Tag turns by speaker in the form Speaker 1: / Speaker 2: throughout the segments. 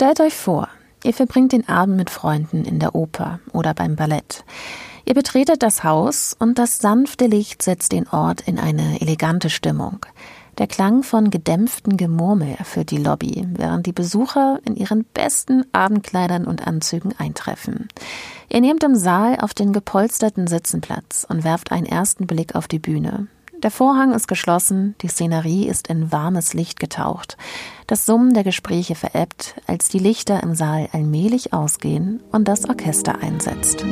Speaker 1: Stellt euch vor, ihr verbringt den Abend mit Freunden in der Oper oder beim Ballett. Ihr betretet das Haus und das sanfte Licht setzt den Ort in eine elegante Stimmung. Der Klang von gedämpftem Gemurmel erfüllt die Lobby, während die Besucher in ihren besten Abendkleidern und Anzügen eintreffen. Ihr nehmt im Saal auf den gepolsterten Sitzen Platz und werft einen ersten Blick auf die Bühne. Der Vorhang ist geschlossen, die Szenerie ist in warmes Licht getaucht. Das Summen der Gespräche verebbt, als die Lichter im Saal allmählich ausgehen und das Orchester einsetzt.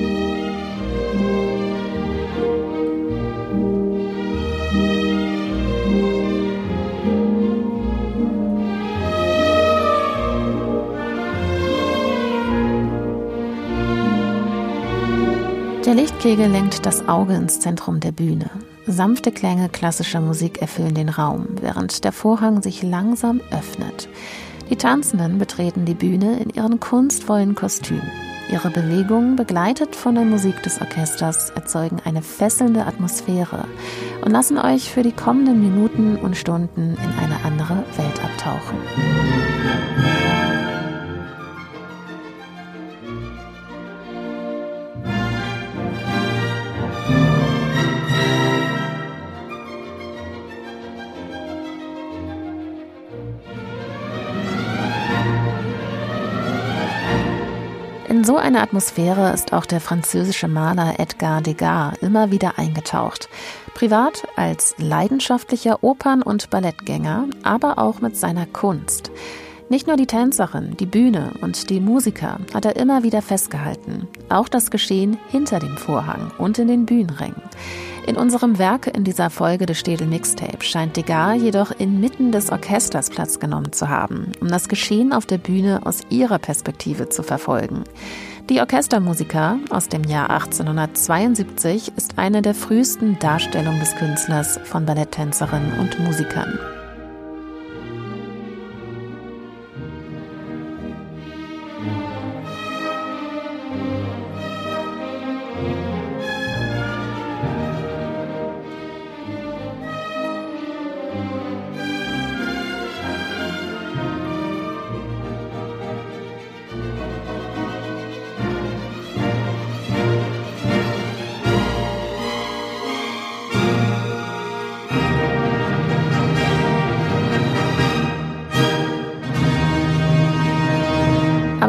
Speaker 1: Der Lichtkegel lenkt das Auge ins Zentrum der Bühne. Sanfte Klänge klassischer Musik erfüllen den Raum, während der Vorhang sich langsam öffnet. Die Tanzenden betreten die Bühne in ihren kunstvollen Kostümen. Ihre Bewegungen, begleitet von der Musik des Orchesters, erzeugen eine fesselnde Atmosphäre und lassen euch für die kommenden Minuten und Stunden in eine andere Welt abtauchen. So eine Atmosphäre ist auch der französische Maler Edgar Degas immer wieder eingetaucht. Privat als leidenschaftlicher Opern- und Ballettgänger, aber auch mit seiner Kunst. Nicht nur die Tänzerin, die Bühne und die Musiker hat er immer wieder festgehalten, auch das Geschehen hinter dem Vorhang und in den Bühnenrängen. In unserem Werk in dieser Folge des Städel Mixtape scheint Degas jedoch inmitten des Orchesters Platz genommen zu haben, um das Geschehen auf der Bühne aus ihrer Perspektive zu verfolgen. Die Orchestermusiker aus dem Jahr 1872 ist eine der frühesten Darstellungen des Künstlers von Balletttänzerinnen und Musikern.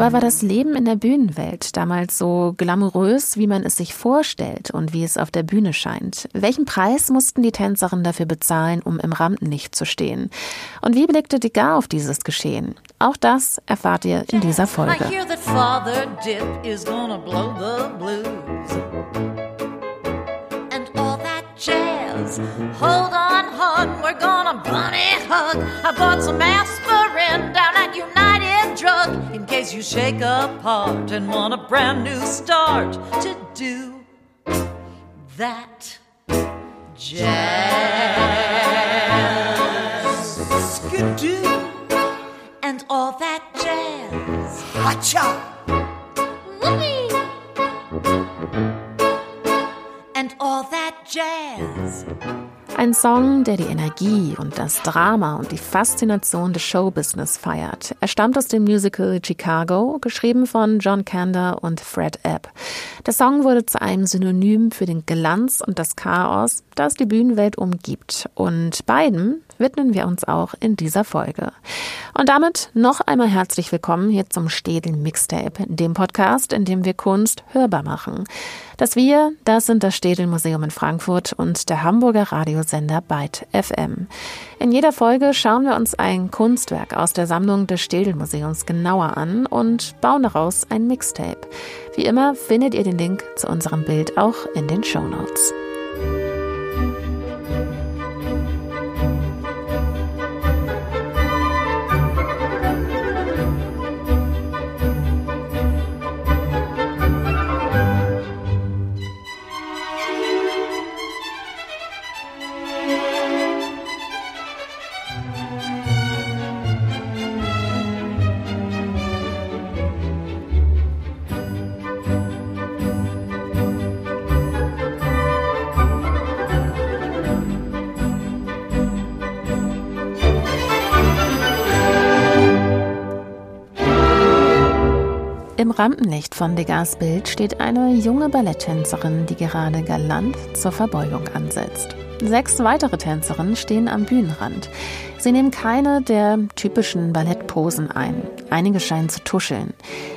Speaker 1: Aber war das Leben in der Bühnenwelt damals so glamourös, wie man es sich vorstellt und wie es auf der Bühne scheint? Welchen Preis mussten die Tänzerinnen dafür bezahlen, um im Rampenlicht zu stehen? Und wie blickte Degas auf dieses Geschehen? Auch das erfahrt ihr in dieser Folge. Hold on, hon, we're gonna bunny hug. I bought some aspirin down at United Drug in case you shake apart and want a brand new start to do that jazz. Skidoo and all that jazz. Hacha! And all that jazz. Ein Song, der die Energie und das Drama und die Faszination des Showbusiness feiert. Er stammt aus dem Musical Chicago, geschrieben von John Kander und Fred Ebb. Der Song wurde zu einem Synonym für den Glanz und das Chaos, das die Bühnenwelt umgibt. Und beiden widmen wir uns auch in dieser Folge. Und damit noch einmal herzlich willkommen hier zum Städel Mixtape, dem Podcast, in dem wir Kunst hörbar machen. Das Wir, das sind das Städel Museum in Frankfurt und der Hamburger Radiosender Byte FM. In jeder Folge schauen wir uns ein Kunstwerk aus der Sammlung des Städel Museums genauer an und bauen daraus ein Mixtape. Wie immer findet ihr den Link zu unserem Bild auch in den Show Notes. Rampenlicht von Degas Bild steht eine junge Balletttänzerin, die gerade galant zur Verbeugung ansetzt. Sechs weitere Tänzerinnen stehen am Bühnenrand. Sie nehmen keine der typischen Ballettposen ein. Einige scheinen zu tuscheln.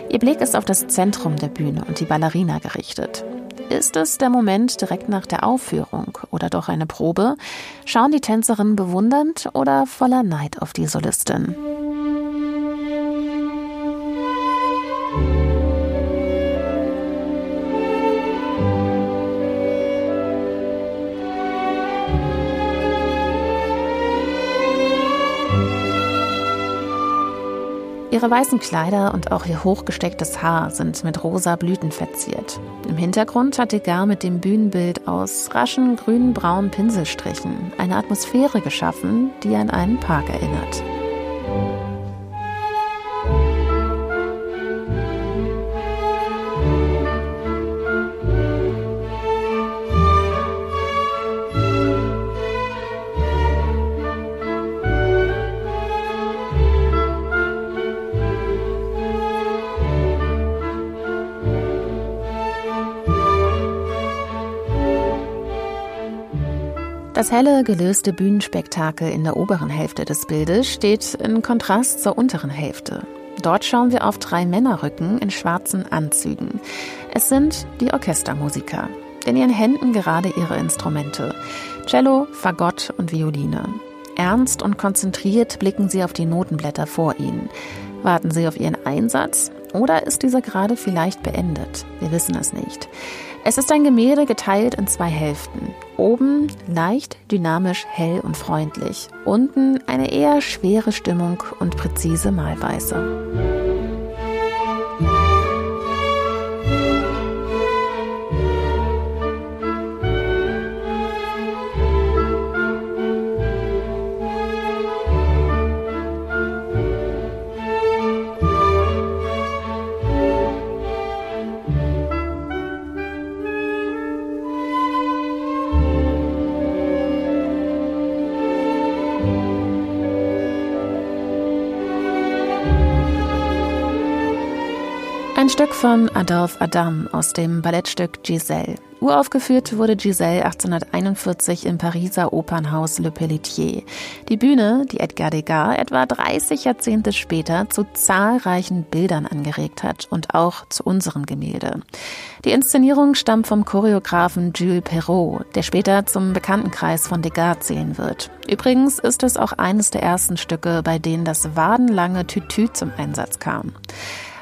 Speaker 1: Ihr Blick ist auf das Zentrum der Bühne und die Ballerina gerichtet. Ist es der Moment direkt nach der Aufführung oder doch eine Probe? Schauen die Tänzerinnen bewundernd oder voller Neid auf die Solistin? Ihre weißen Kleider und auch ihr hochgestecktes Haar sind mit rosa Blüten verziert. Im Hintergrund hat Degas mit dem Bühnenbild aus raschen grün-braunen Pinselstrichen eine Atmosphäre geschaffen, die an einen Park erinnert. Helle, gelöste Bühnenspektakel in der oberen Hälfte des Bildes steht in Kontrast zur unteren Hälfte. Dort schauen wir auf drei Männerrücken in schwarzen Anzügen. Es sind die Orchestermusiker. In ihren Händen gerade ihre Instrumente. Cello, Fagott und Violine. Ernst und konzentriert blicken sie auf die Notenblätter vor ihnen. Warten sie auf ihren Einsatz oder ist dieser gerade vielleicht beendet? Wir wissen es nicht. Es ist ein Gemälde geteilt in zwei Hälften. Oben leicht, dynamisch, hell und freundlich. Unten eine eher schwere Stimmung und präzise Malweise. Stück von Adolphe Adam aus dem Ballettstück Giselle. Uraufgeführt wurde Giselle 1841 im Pariser Opernhaus Le Pelletier. Die Bühne, die Edgar Degas etwa 30 Jahrzehnte später zu zahlreichen Bildern angeregt hat und auch zu unserem Gemälde. Die Inszenierung stammt vom Choreografen Jules Perrault, der später zum Bekanntenkreis von Degas zählen wird. Übrigens ist es auch eines der ersten Stücke, bei denen das wadenlange Tütü zum Einsatz kam.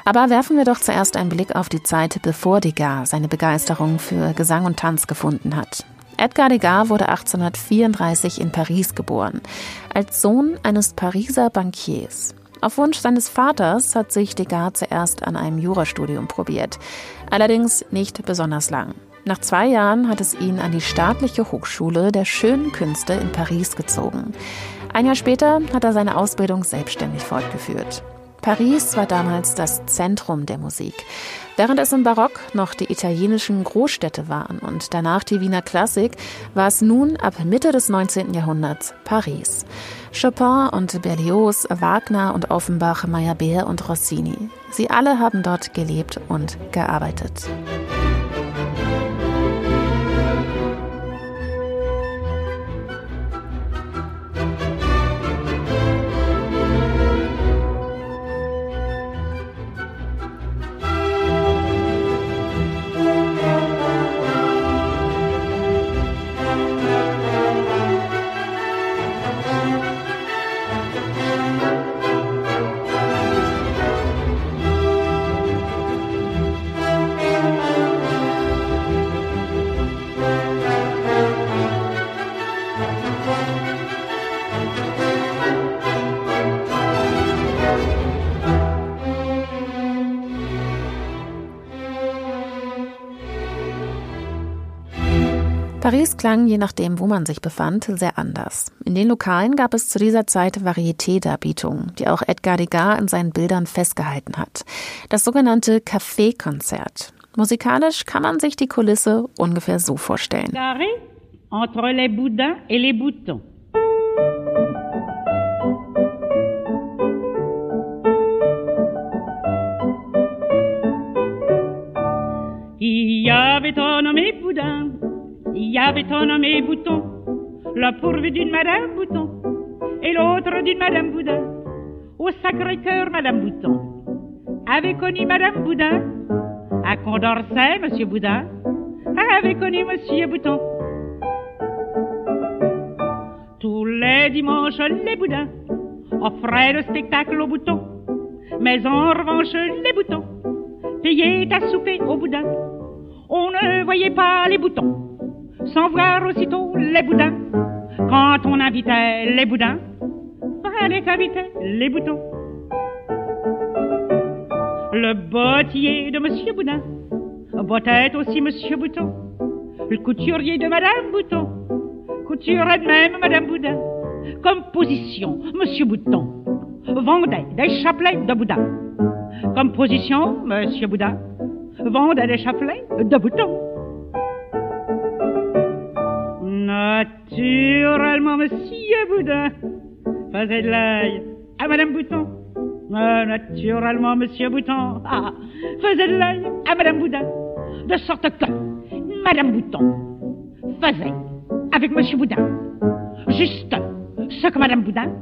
Speaker 1: Aber werfen wir doch zuerst einen Blick auf die Zeit, bevor Degas seine Begeisterung für Gesang und Tanz gefunden hat. Edgar Degas wurde 1834 in Paris geboren, als Sohn eines Pariser Bankiers. Auf Wunsch seines Vaters hat sich Degas zuerst an einem Jurastudium probiert, allerdings nicht besonders lang. Nach zwei Jahren hat es ihn an die staatliche Hochschule der schönen Künste in Paris gezogen. Ein Jahr später hat er seine Ausbildung selbstständig fortgeführt. Paris war damals das Zentrum der Musik. Während es im Barock noch die italienischen Großstädte waren und danach die Wiener Klassik, war es nun ab Mitte des 19. Jahrhunderts Paris. Chopin und Berlioz, Wagner und Offenbach, Meyerbeer und Rossini. Sie alle haben dort gelebt und gearbeitet. Paris klang, je nachdem, wo man sich befand, sehr anders. In den Lokalen gab es zu dieser Zeit Varieté-Darbietungen, die auch Edgar Degas in seinen Bildern festgehalten hat. Das sogenannte Café-Konzert. Musikalisch kann man sich die Kulisse ungefähr so vorstellen. Entre les boudins et les boutons.
Speaker 2: Il y avait ton nommé boudin. Un nommé Bouton, le pourvu d'une Madame Bouton et l'autre d'une Madame Boudin. Au Sacré-Cœur, Madame Bouton avait connu Madame Boudin. À Condorcet, Monsieur Boudin avait connu Monsieur Bouton. Tous les dimanches, les Boudins offraient le spectacle aux boutons. Mais en revanche, les boutons payaient à souper au boudin. On ne voyait pas les boutons sans voir aussitôt les boudins. Quand on invitait les boudins, fallait qu'inviter les boutons. Le bottier de Monsieur Boudin bottait aussi Monsieur Bouton. Le couturier de Madame Bouton couturait de même Madame Boudin. Comme position, Monsieur Bouton vendait des chapelets de Boudin. Comme position, Monsieur Boudin vendait des chapelets de boutons. Naturellement, Monsieur Boudin faisait de l'œil à Madame Bouton. naturellement, Monsieur Bouton ah, faisait de l'œil à Madame Boudin. De sorte que Madame Bouton faisait avec Monsieur Boudin juste ce que Madame Boudin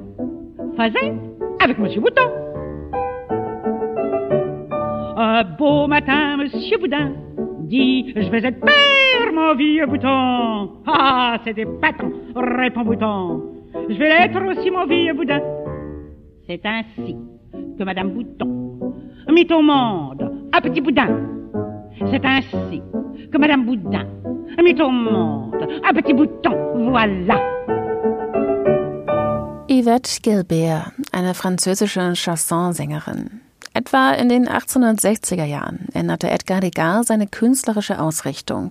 Speaker 2: faisait avec Monsieur Bouton. Un beau matin, Monsieur Boudin dit Je vais être père, mon vieux bouton. Ah, c'est des patons, répond Bouton. Je vais l'être aussi, mon vieux Boudin. C'est ainsi que Madame Bouton mit au monde un petit boudin. C'est ainsi que Madame Boudin mit au monde un petit bouton. Voilà.
Speaker 1: Yvette Gilbert, eine französische Chansonsängerin. Etwa in den 1860er Jahren änderte Edgar Degas seine künstlerische Ausrichtung.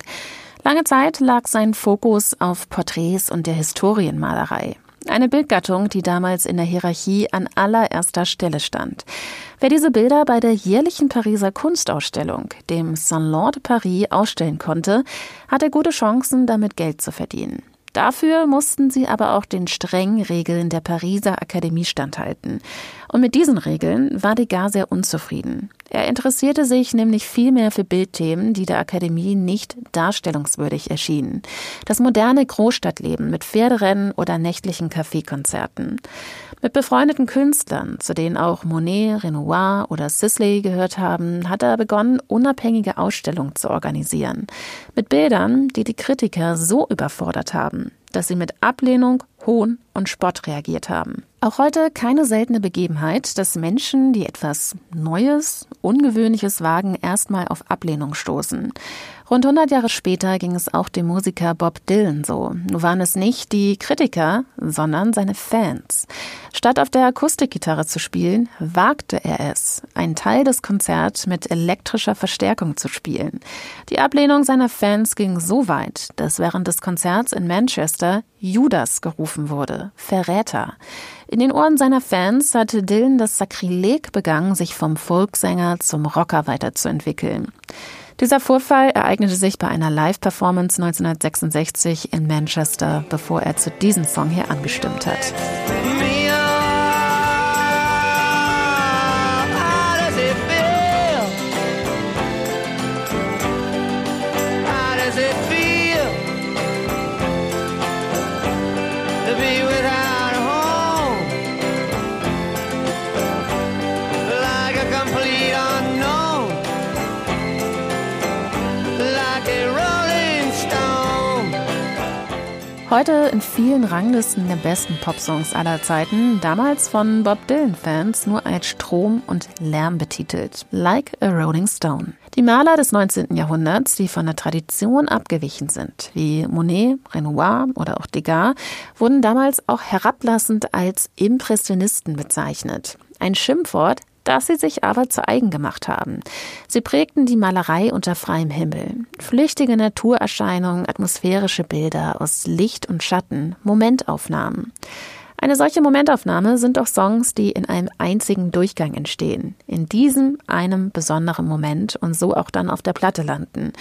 Speaker 1: Lange Zeit lag sein Fokus auf Porträts und der Historienmalerei. Eine Bildgattung, die damals in der Hierarchie an allererster Stelle stand. Wer diese Bilder bei der jährlichen Pariser Kunstausstellung, dem Salon de Paris, ausstellen konnte, hatte gute Chancen, damit Geld zu verdienen. Dafür mussten sie aber auch den strengen Regeln der Pariser Akademie standhalten. Und mit diesen Regeln war Degas sehr unzufrieden. Er interessierte sich nämlich viel mehr für Bildthemen, die der Akademie nicht darstellungswürdig erschienen. Das moderne Großstadtleben mit Pferderennen oder nächtlichen Kaffeekonzerten. Mit befreundeten Künstlern, zu denen auch Monet, Renoir oder Sisley gehört haben, hat er begonnen, unabhängige Ausstellungen zu organisieren. Mit Bildern, die die Kritiker so überfordert haben, dass sie mit Ablehnung, Hohn und Spott reagiert haben. Auch heute keine seltene Begebenheit, dass Menschen, die etwas Neues, Ungewöhnliches wagen, erstmal auf Ablehnung stoßen. Rund 100 Jahre später ging es auch dem Musiker Bob Dylan so. Nur waren es nicht die Kritiker, sondern seine Fans. Statt auf der Akustikgitarre zu spielen, wagte er es, einen Teil des Konzerts mit elektrischer Verstärkung zu spielen. Die Ablehnung seiner Fans ging so weit, dass während des Konzerts in Manchester Judas gerufen wurde, Verräter. In den Ohren seiner Fans hatte Dylan das Sakrileg begangen, sich vom Folksänger zum Rocker weiterzuentwickeln. Dieser Vorfall ereignete sich bei einer Live-Performance 1966 in Manchester, bevor er zu diesem Song hier angestimmt hat. Heute in vielen Ranglisten der besten Popsongs aller Zeiten, damals von Bob Dylan-Fans nur als Strom und Lärm betitelt. Like a Rolling Stone. Die Maler des 19. Jahrhunderts, die von der Tradition abgewichen sind, wie Monet, Renoir oder auch Degas, wurden damals auch herablassend als Impressionisten bezeichnet. Ein Schimpfwort, das sie sich aber zu eigen gemacht haben. Sie prägten die Malerei unter freiem Himmel. Flüchtige Naturerscheinungen, atmosphärische Bilder aus Licht und Schatten, Momentaufnahmen. Eine solche Momentaufnahme sind auch Songs, die in einem einzigen Durchgang entstehen, in diesem einem besonderen Moment und so auch dann auf der Platte landen.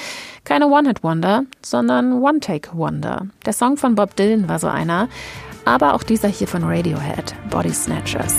Speaker 1: Keine One-Hit-Wonder, sondern One-Take-Wonder. Der Song von Bob Dylan war so einer, aber auch dieser hier von Radiohead, Body Snatchers.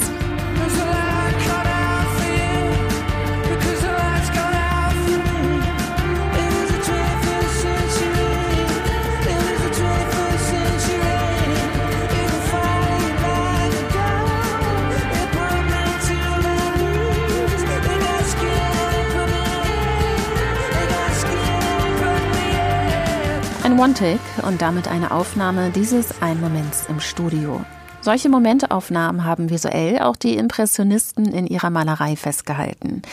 Speaker 1: One-Take und damit eine Aufnahme dieses einen Moments im Studio. Solche Momentaufnahmen haben visuell auch die Impressionisten in ihrer Malerei festgehalten.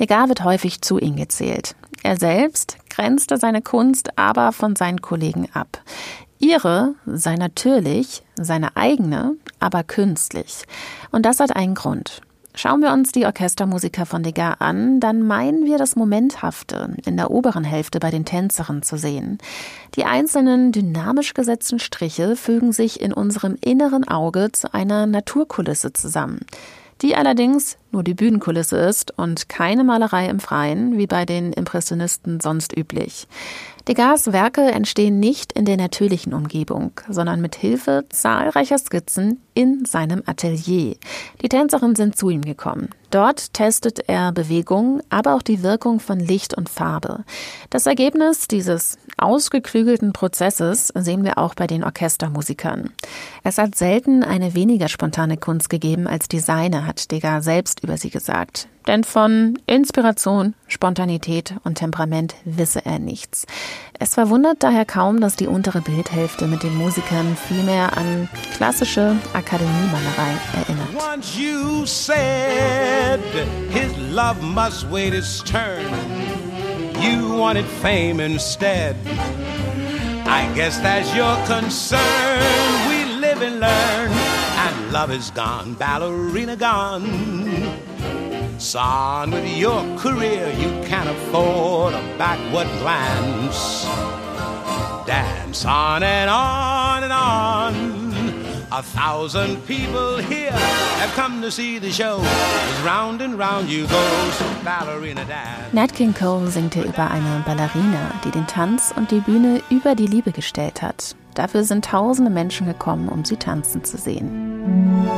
Speaker 1: Degas wird häufig zu ihnen gezählt. Er selbst grenzte seine Kunst aber von seinen Kollegen ab. Ihre sei natürlich, seine eigene, aber künstlich. Und das hat einen Grund. Schauen wir uns die Orchestermusiker von Degas an, dann meinen wir das Momenthafte in der oberen Hälfte bei den Tänzerinnen zu sehen. Die einzelnen dynamisch gesetzten Striche fügen sich in unserem inneren Auge zu einer Naturkulisse zusammen, die allerdings nur die Bühnenkulisse ist und keine Malerei im Freien, wie bei den Impressionisten sonst üblich. Degas Werke entstehen nicht in der natürlichen Umgebung, sondern mit Hilfe zahlreicher Skizzen in seinem Atelier. Die Tänzerinnen sind zu ihm gekommen. Dort testet er Bewegung, aber auch die Wirkung von Licht und Farbe. Das Ergebnis dieses ausgeklügelten Prozesses sehen wir auch bei den Orchestermusikern. Es hat selten eine weniger spontane Kunst gegeben als die seine, hat Degas selbst über sie gesagt. Denn von Inspiration, Spontanität und Temperament wisse er nichts. Es verwundert daher kaum, dass die untere Bildhälfte mit den Musikern vielmehr an klassische Akademiemalerei erinnert. Once you said his love must wait its turn. You wanted fame instead. I guess that's your concern. We live and learn, love is gone, ballerina gone. Son, with your career, you can't afford a backward glance. Dance on and on and on. A thousand people here have come to see the show. Round and round you go, so ballerina dance. Nat King Cole singt hier über eine Ballerina, die den Tanz und die Bühne über die Liebe gestellt hat. Dafür sind tausende Menschen gekommen, um sie tanzen zu sehen.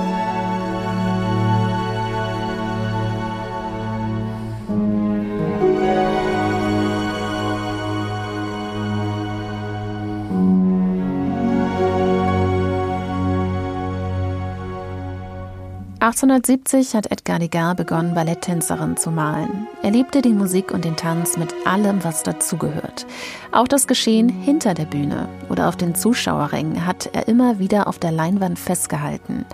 Speaker 1: 1870 hat Edgar Degas begonnen, Balletttänzerin zu malen. Er liebte die Musik und den Tanz mit allem, was dazugehört. Auch das Geschehen hinter der Bühne oder auf den Zuschauerrängen hat er immer wieder auf der Leinwand festgehalten.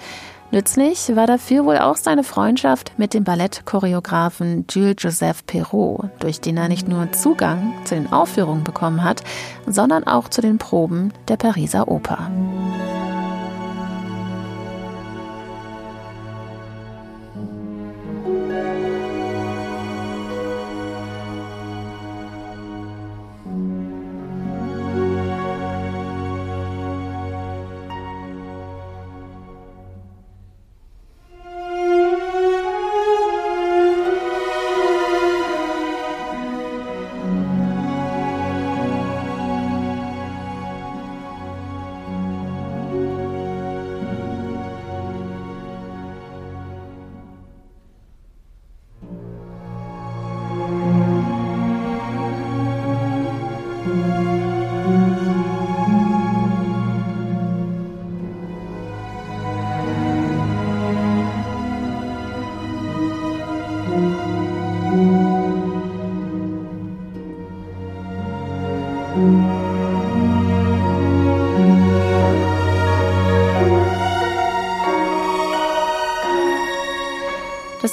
Speaker 1: Nützlich war dafür wohl auch seine Freundschaft mit dem Ballettchoreografen Jules Joseph Perrault, durch den er nicht nur Zugang zu den Aufführungen bekommen hat, sondern auch zu den Proben der Pariser Oper.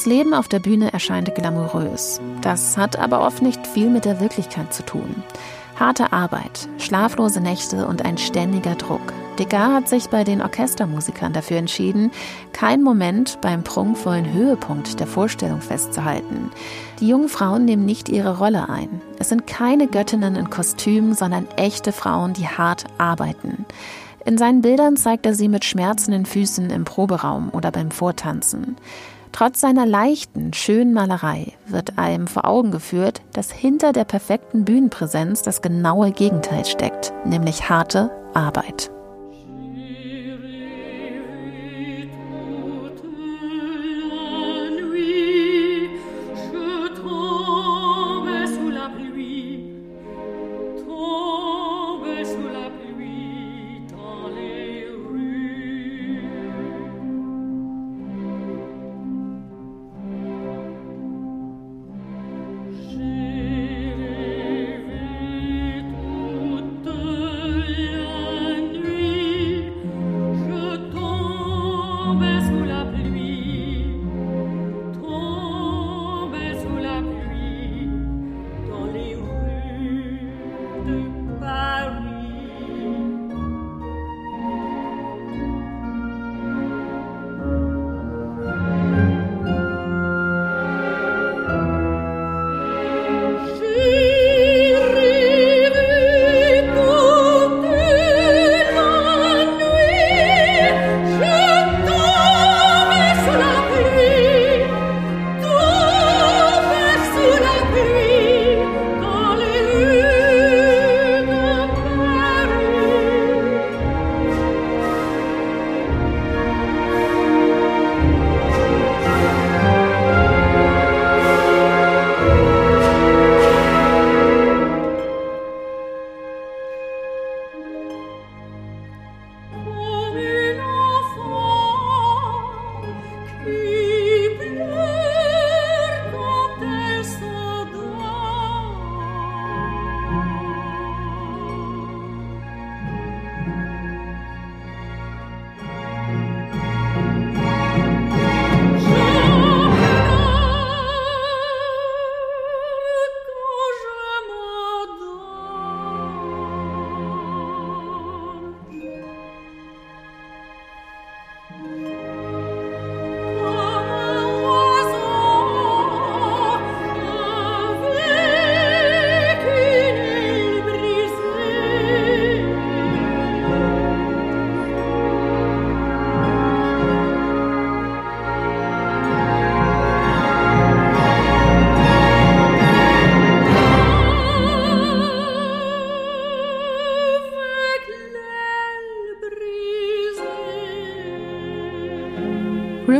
Speaker 1: Das Leben auf der Bühne erscheint glamourös. Das hat aber oft nicht viel mit der Wirklichkeit zu tun. Harte Arbeit, schlaflose Nächte und ein ständiger Druck. Degas hat sich bei den Orchestermusikern dafür entschieden, keinen Moment beim prunkvollen Höhepunkt der Vorstellung festzuhalten. Die jungen Frauen nehmen nicht ihre Rolle ein. Es sind keine Göttinnen in Kostümen, sondern echte Frauen, die hart arbeiten. In seinen Bildern zeigt er sie mit schmerzenden Füßen im Proberaum oder beim Vortanzen. Trotz seiner leichten, schönen Malerei wird einem vor Augen geführt, dass hinter der perfekten Bühnenpräsenz das genaue Gegenteil steckt, nämlich harte Arbeit.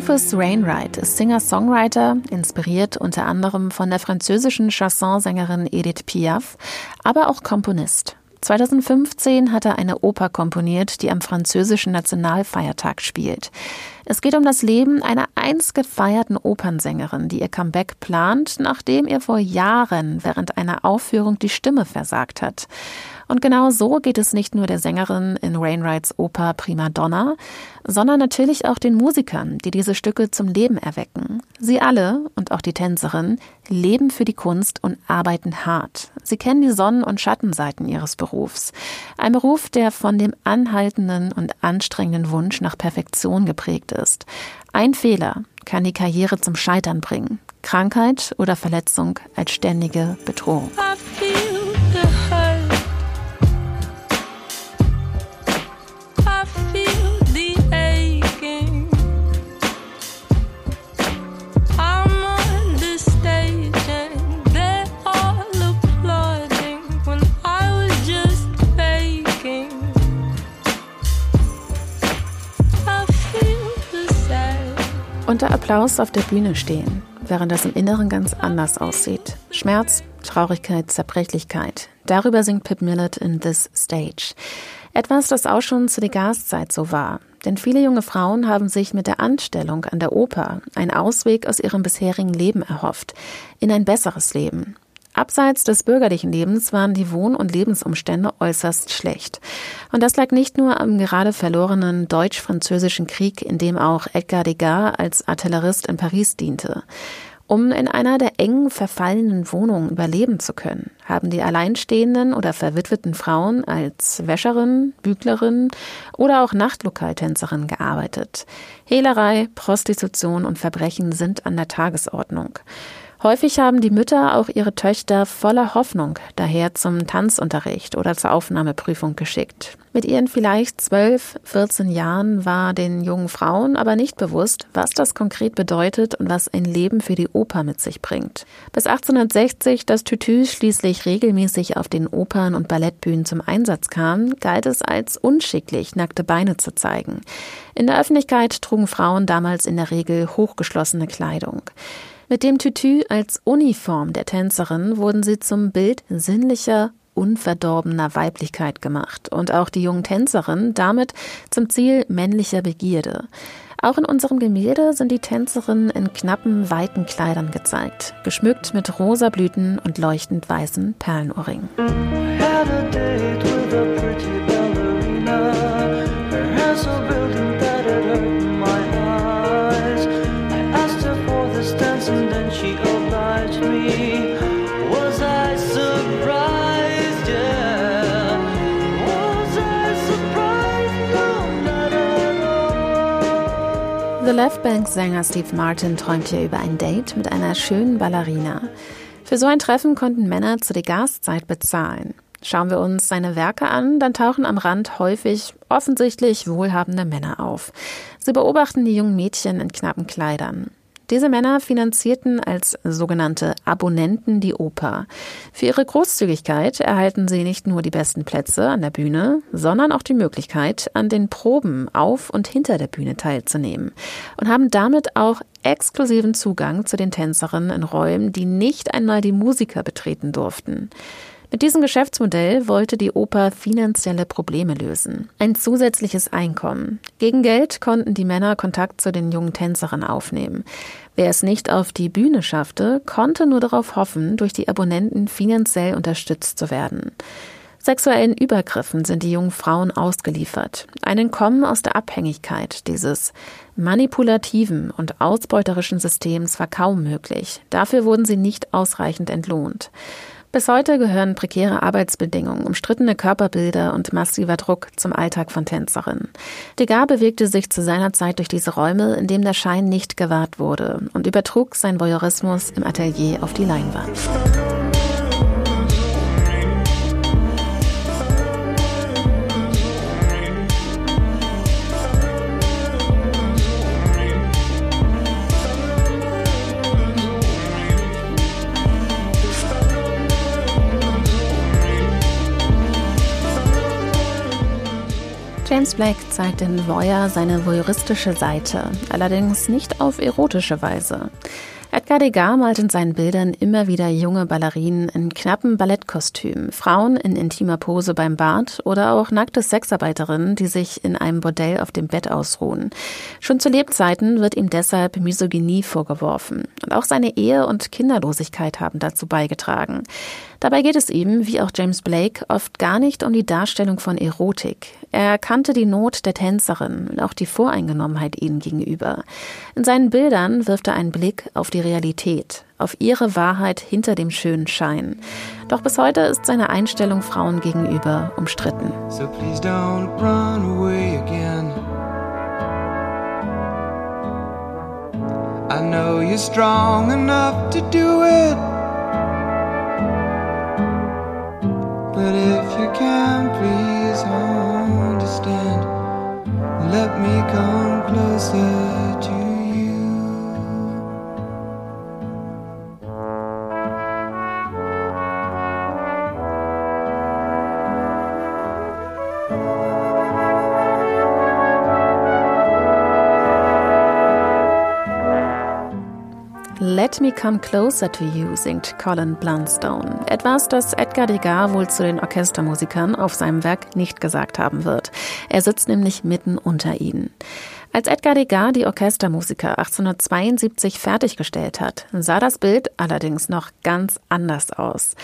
Speaker 1: Rufus Wainwright ist Singer-Songwriter, inspiriert unter anderem von der französischen Chansonsängerin Edith Piaf, aber auch Komponist. 2015 hat er eine Oper komponiert, die am französischen Nationalfeiertag spielt. Es geht um das Leben einer einst gefeierten Opernsängerin, die ihr Comeback plant, nachdem ihr vor Jahren während einer Aufführung die Stimme versagt hat. Und genau so geht es nicht nur der Sängerin in Wainwrights Oper Prima Donna, sondern natürlich auch den Musikern, die diese Stücke zum Leben erwecken. Sie alle und auch die Tänzerin leben für die Kunst und arbeiten hart. Sie kennen die Sonnen- und Schattenseiten ihres Berufs. Ein Beruf, der von dem anhaltenden und anstrengenden Wunsch nach Perfektion geprägt ist. Ein Fehler kann die Karriere zum Scheitern bringen. Krankheit oder Verletzung als ständige Bedrohung. Unter Applaus auf der Bühne stehen, während das im Inneren ganz anders aussieht. Schmerz, Traurigkeit, Zerbrechlichkeit. Darüber singt Pip Millett in This Stage. Etwas, das auch schon zu der Gaszeit so war. Denn viele junge Frauen haben sich mit der Anstellung an der Oper einen Ausweg aus ihrem bisherigen Leben erhofft, in ein besseres Leben. Abseits des bürgerlichen Lebens waren die Wohn- und Lebensumstände äußerst schlecht. Und das lag nicht nur am gerade verlorenen deutsch-französischen Krieg, in dem auch Edgar Degas als Artillerist in Paris diente. Um in einer der engen, verfallenen Wohnungen überleben zu können, haben die alleinstehenden oder verwitweten Frauen als Wäscherin, Büglerin oder auch Nachtlokaltänzerin gearbeitet. Hehlerei, Prostitution und Verbrechen sind an der Tagesordnung. Häufig haben die Mütter auch ihre Töchter voller Hoffnung daher zum Tanzunterricht oder zur Aufnahmeprüfung geschickt. Mit ihren vielleicht 12, 14 Jahren war den jungen Frauen aber nicht bewusst, was das konkret bedeutet und was ein Leben für die Oper mit sich bringt. Bis 1860 das Tütü schließlich regelmäßig auf den Opern- und Ballettbühnen zum Einsatz kam, galt es als unschicklich, nackte Beine zu zeigen. In der Öffentlichkeit trugen Frauen damals in der Regel hochgeschlossene Kleidung. Mit dem Tütü als Uniform der Tänzerin wurden sie zum Bild sinnlicher, unverdorbener Weiblichkeit gemacht und auch die jungen Tänzerinnen damit zum Ziel männlicher Begierde. Auch in unserem Gemälde sind die Tänzerinnen in knappen, weiten Kleidern gezeigt, geschmückt mit rosa Blüten und leuchtend weißen Perlenohrringen. Left Bank Sänger Steve Martin träumt hier über ein Date mit einer schönen Ballerina. Für so ein Treffen konnten Männer zu Degas-Zeit bezahlen. Schauen wir uns seine Werke an, dann tauchen am Rand häufig offensichtlich wohlhabende Männer auf. Sie beobachten die jungen Mädchen in knappen Kleidern. Diese Männer finanzierten als sogenannte Abonnenten die Oper. Für ihre Großzügigkeit erhalten sie nicht nur die besten Plätze an der Bühne, sondern auch die Möglichkeit, an den Proben auf und hinter der Bühne teilzunehmen und haben damit auch exklusiven Zugang zu den Tänzerinnen in Räumen, die nicht einmal die Musiker betreten durften. Mit diesem Geschäftsmodell wollte die Oper finanzielle Probleme lösen. Ein zusätzliches Einkommen. Gegen Geld konnten die Männer Kontakt zu den jungen Tänzerinnen aufnehmen. Wer es nicht auf die Bühne schaffte, konnte nur darauf hoffen, durch die Abonnenten finanziell unterstützt zu werden. Sexuellen Übergriffen sind die jungen Frauen ausgeliefert. Ein Entkommen aus der Abhängigkeit dieses manipulativen und ausbeuterischen Systems war kaum möglich. Dafür wurden sie nicht ausreichend entlohnt. Bis heute gehören prekäre Arbeitsbedingungen, umstrittene Körperbilder und massiver Druck zum Alltag von Tänzerinnen. Degas bewegte sich zu seiner Zeit durch diese Räume, in dem der Schein nicht gewahrt wurde und übertrug sein Voyeurismus im Atelier auf die Leinwand. James Blake zeigt in Voyeur seine voyeuristische Seite, allerdings nicht auf erotische Weise. Edgar Degas malt in seinen Bildern immer wieder junge Ballerinen in knappen Ballettkostümen, Frauen in intimer Pose beim Bad oder auch nackte Sexarbeiterinnen, die sich in einem Bordell auf dem Bett ausruhen. Schon zu Lebzeiten wird ihm deshalb Misogynie vorgeworfen. Und auch seine Ehe und Kinderlosigkeit haben dazu beigetragen. Dabei geht es ihm, wie auch James Blake, oft gar nicht um die Darstellung von Erotik. Er kannte die Not der Tänzerin und auch die Voreingenommenheit ihnen gegenüber. In seinen Bildern wirft er einen Blick auf die Realität, auf ihre Wahrheit hinter dem schönen Schein. Doch bis heute ist seine Einstellung Frauen gegenüber umstritten. So please don't run away again. I know you're strong enough to do it. But if you can, please understand. Let me come closer to Let Me Come Closer to You singt Colin Blunstone. Etwas, das Edgar Degas wohl zu den Orchestermusikern auf seinem Werk nicht gesagt haben wird. Er sitzt nämlich mitten unter ihnen. Als Edgar Degas die Orchestermusiker 1872 fertiggestellt hat, sah das Bild allerdings noch ganz anders aus.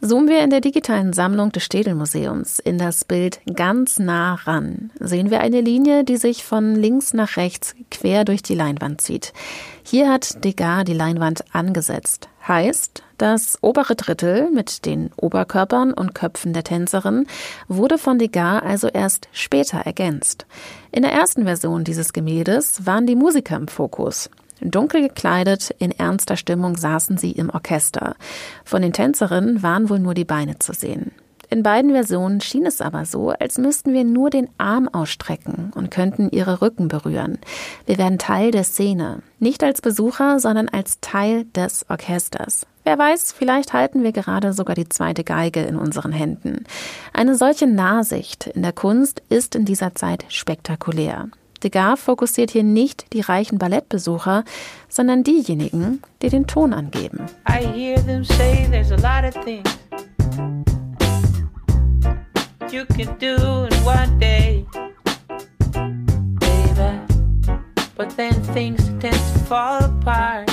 Speaker 1: Zoomen wir in der digitalen Sammlung des Städelmuseums in das Bild ganz nah ran, sehen wir eine Linie, die sich von links nach rechts quer durch die Leinwand zieht. Hier hat Degas die Leinwand angesetzt. Heißt, das obere Drittel mit den Oberkörpern und Köpfen der Tänzerin wurde von Degas also erst später ergänzt. In der ersten Version dieses Gemäldes waren die Musiker im Fokus. Dunkel gekleidet, in ernster Stimmung saßen sie im Orchester. Von den Tänzerinnen waren wohl nur die Beine zu sehen. In beiden Versionen schien es aber so, als müssten wir nur den Arm ausstrecken und könnten ihre Rücken berühren. Wir werden Teil der Szene. Nicht als Besucher, sondern als Teil des Orchesters. Wer weiß, vielleicht halten wir gerade sogar die zweite Geige in unseren Händen. Eine solche Nahsicht in der Kunst ist in dieser Zeit spektakulär. Degas fokussiert hier nicht die reichen Ballettbesucher, sondern diejenigen, die den Ton angeben. I hear them say there's a lot of things you can do in one day, baby. But then things tend to fall apart.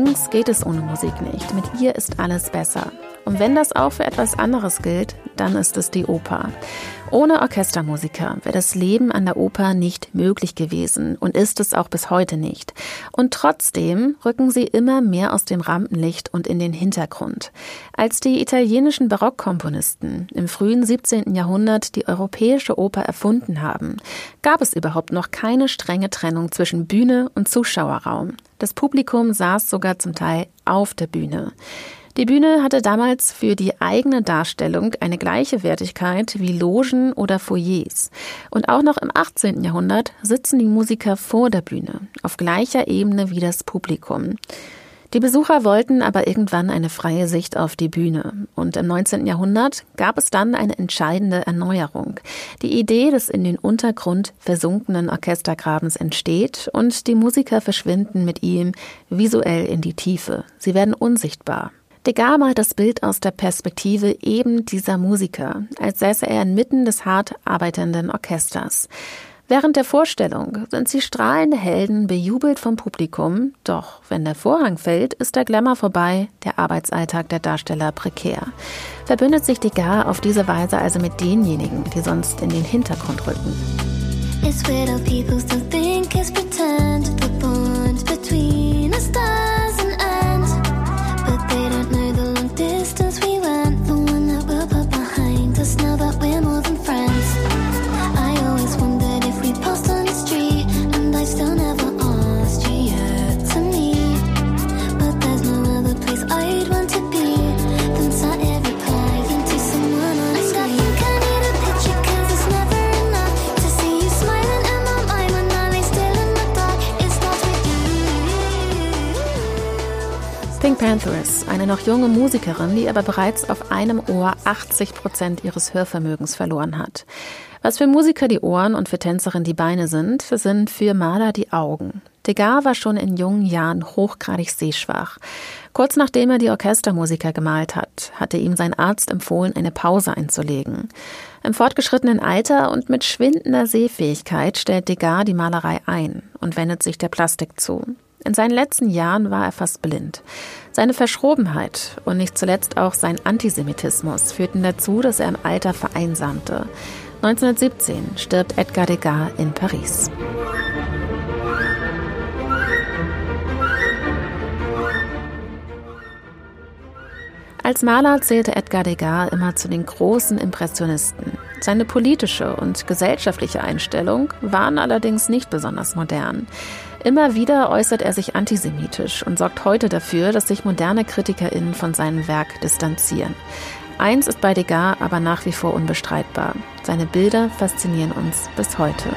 Speaker 1: Annie Sings geht es ohne Musik nicht. Mit ihr ist alles besser. Und wenn das auch für etwas anderes gilt, dann ist es die Oper. Ohne Orchestermusiker wäre das Leben an der Oper nicht möglich gewesen und ist es auch bis heute nicht. Und trotzdem rücken sie immer mehr aus dem Rampenlicht und in den Hintergrund. Als die italienischen Barockkomponisten im frühen 17. Jahrhundert die europäische Oper erfunden haben, gab es überhaupt noch keine strenge Trennung zwischen Bühne und Zuschauerraum. Das Publikum saß sogar zum Teil auf der Bühne. Die Bühne hatte damals für die eigene Darstellung eine gleiche Wertigkeit wie Logen oder Foyers. Und auch noch im 18. Jahrhundert sitzen die Musiker vor der Bühne, auf gleicher Ebene wie das Publikum. Die Besucher wollten aber irgendwann eine freie Sicht auf die Bühne. Und im 19. Jahrhundert gab es dann eine entscheidende Erneuerung. Die Idee des in den Untergrund versunkenen Orchestergrabens entsteht und die Musiker verschwinden mit ihm visuell in die Tiefe. Sie werden unsichtbar. Degas malt das Bild aus der Perspektive eben dieser Musiker, als säße er inmitten des hart arbeitenden Orchesters. Während der Vorstellung sind sie strahlende Helden, bejubelt vom Publikum, doch wenn der Vorhang fällt, ist der Glamour vorbei, der Arbeitsalltag der Darsteller prekär. Verbündet sich Degas auf diese Weise also mit denjenigen, die sonst in den Hintergrund rücken. Eine noch junge Musikerin, die aber bereits auf einem Ohr 80 Prozent ihres Hörvermögens verloren hat. Was für Musiker die Ohren und für Tänzerin die Beine sind, sind für Maler die Augen. Degas war schon in jungen Jahren hochgradig sehschwach. Kurz nachdem er die Orchestermusiker gemalt hat, hatte ihm sein Arzt empfohlen, eine Pause einzulegen. Im fortgeschrittenen Alter und mit schwindender Sehfähigkeit stellt Degas die Malerei ein und wendet sich der Plastik zu. In seinen letzten Jahren war er fast blind. Seine Verschrobenheit und nicht zuletzt auch sein Antisemitismus führten dazu, dass er im Alter vereinsamte. 1917 stirbt Edgar Degas in Paris. Als Maler zählte Edgar Degas immer zu den großen Impressionisten. Seine politische und gesellschaftliche Einstellung waren allerdings nicht besonders modern. Immer wieder äußert er sich antisemitisch und sorgt heute dafür, dass sich moderne KritikerInnen von seinem Werk distanzieren. Eins ist bei Degas aber nach wie vor unbestreitbar. Seine Bilder faszinieren uns bis heute.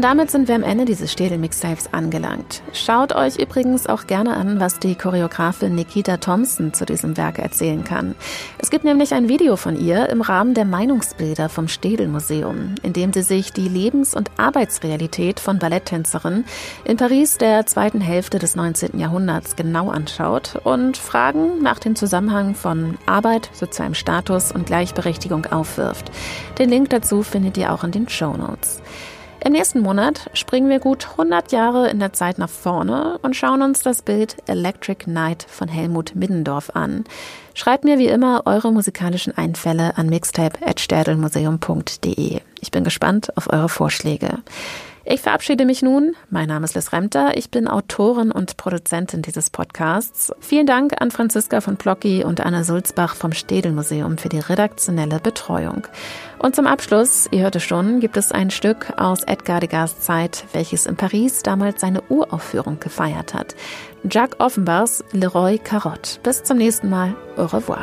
Speaker 1: Und damit sind wir am Ende dieses Städel-Mixtapes angelangt. Schaut euch übrigens auch gerne an, was die Choreografin Nikita Thompson zu diesem Werk erzählen kann. Es gibt nämlich ein Video von ihr im Rahmen der Meinungsbilder vom Städel-Museum, in dem sie sich die Lebens- und Arbeitsrealität von Balletttänzerinnen in Paris der zweiten Hälfte des 19. Jahrhunderts genau anschaut und Fragen nach dem Zusammenhang von Arbeit, sozialem Status und Gleichberechtigung aufwirft. Den Link dazu findet ihr auch in den Show Notes. Im nächsten Monat springen wir gut 100 Jahre in der Zeit nach vorne und schauen uns das Bild Electric Night von Helmut Middendorf an. Schreibt mir wie immer eure musikalischen Einfälle an mixtape.sterdelmuseum.de. Ich bin gespannt auf eure Vorschläge. Ich verabschiede mich nun. Mein Name ist Liz Remter. Ich bin Autorin und Produzentin dieses Podcasts. Vielen Dank an Franziska von Plocki und Anna Sulzbach vom Städelmuseum für die redaktionelle Betreuung. Und zum Abschluss, ihr hörte schon, gibt es ein Stück aus Edgar Degas Zeit, welches in Paris damals seine Uraufführung gefeiert hat. Jacques Offenbachs Leroy Carotte. Bis zum nächsten Mal. Au revoir.